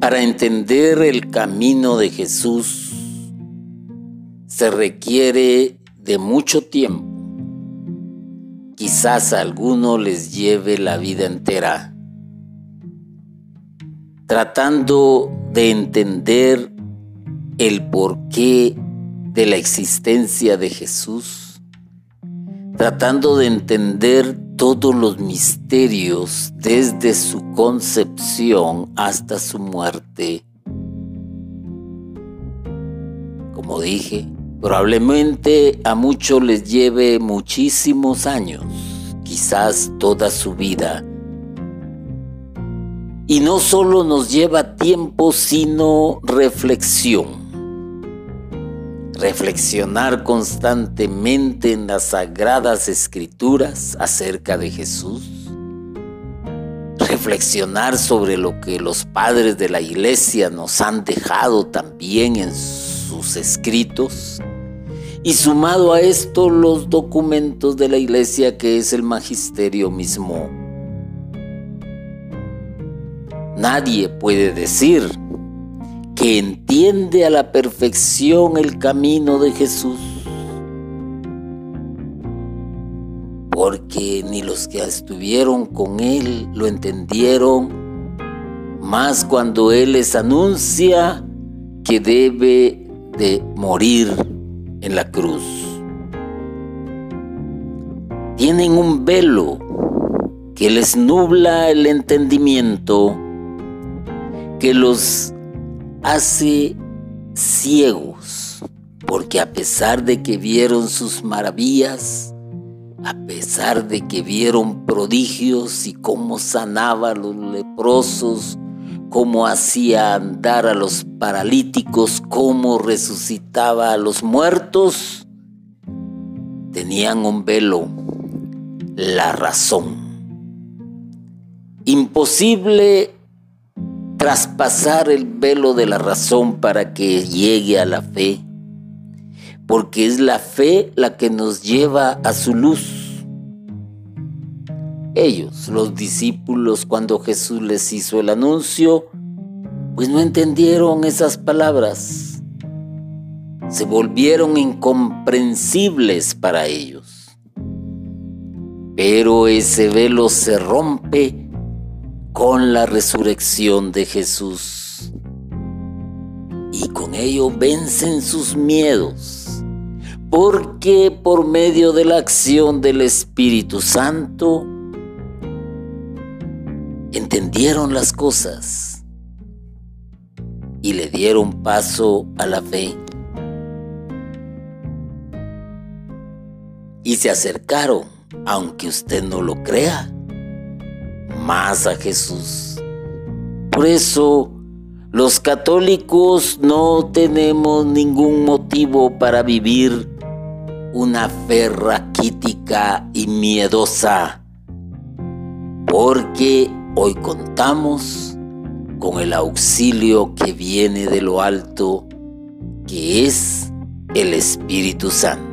Para entender el camino de Jesús se requiere de mucho tiempo. Quizás a alguno les lleve la vida entera tratando de entender el porqué de la existencia de Jesús, tratando de entender todos los misterios desde su concepción hasta su muerte. Como dije, probablemente a muchos les lleve muchísimos años, quizás toda su vida. Y no solo nos lleva tiempo, sino reflexión reflexionar constantemente en las sagradas escrituras acerca de Jesús, reflexionar sobre lo que los padres de la iglesia nos han dejado también en sus escritos, y sumado a esto los documentos de la iglesia que es el magisterio mismo. Nadie puede decir que entiende a la perfección el camino de Jesús. Porque ni los que estuvieron con Él lo entendieron, más cuando Él les anuncia que debe de morir en la cruz. Tienen un velo que les nubla el entendimiento, que los hace ciegos, porque a pesar de que vieron sus maravillas, a pesar de que vieron prodigios y cómo sanaba a los leprosos, cómo hacía andar a los paralíticos, cómo resucitaba a los muertos, tenían un velo, la razón. Imposible traspasar el velo de la razón para que llegue a la fe, porque es la fe la que nos lleva a su luz. Ellos, los discípulos, cuando Jesús les hizo el anuncio, pues no entendieron esas palabras. Se volvieron incomprensibles para ellos. Pero ese velo se rompe con la resurrección de Jesús. Y con ello vencen sus miedos, porque por medio de la acción del Espíritu Santo entendieron las cosas y le dieron paso a la fe. Y se acercaron, aunque usted no lo crea más a Jesús. Por eso los católicos no tenemos ningún motivo para vivir una fe raquítica y miedosa, porque hoy contamos con el auxilio que viene de lo alto, que es el Espíritu Santo.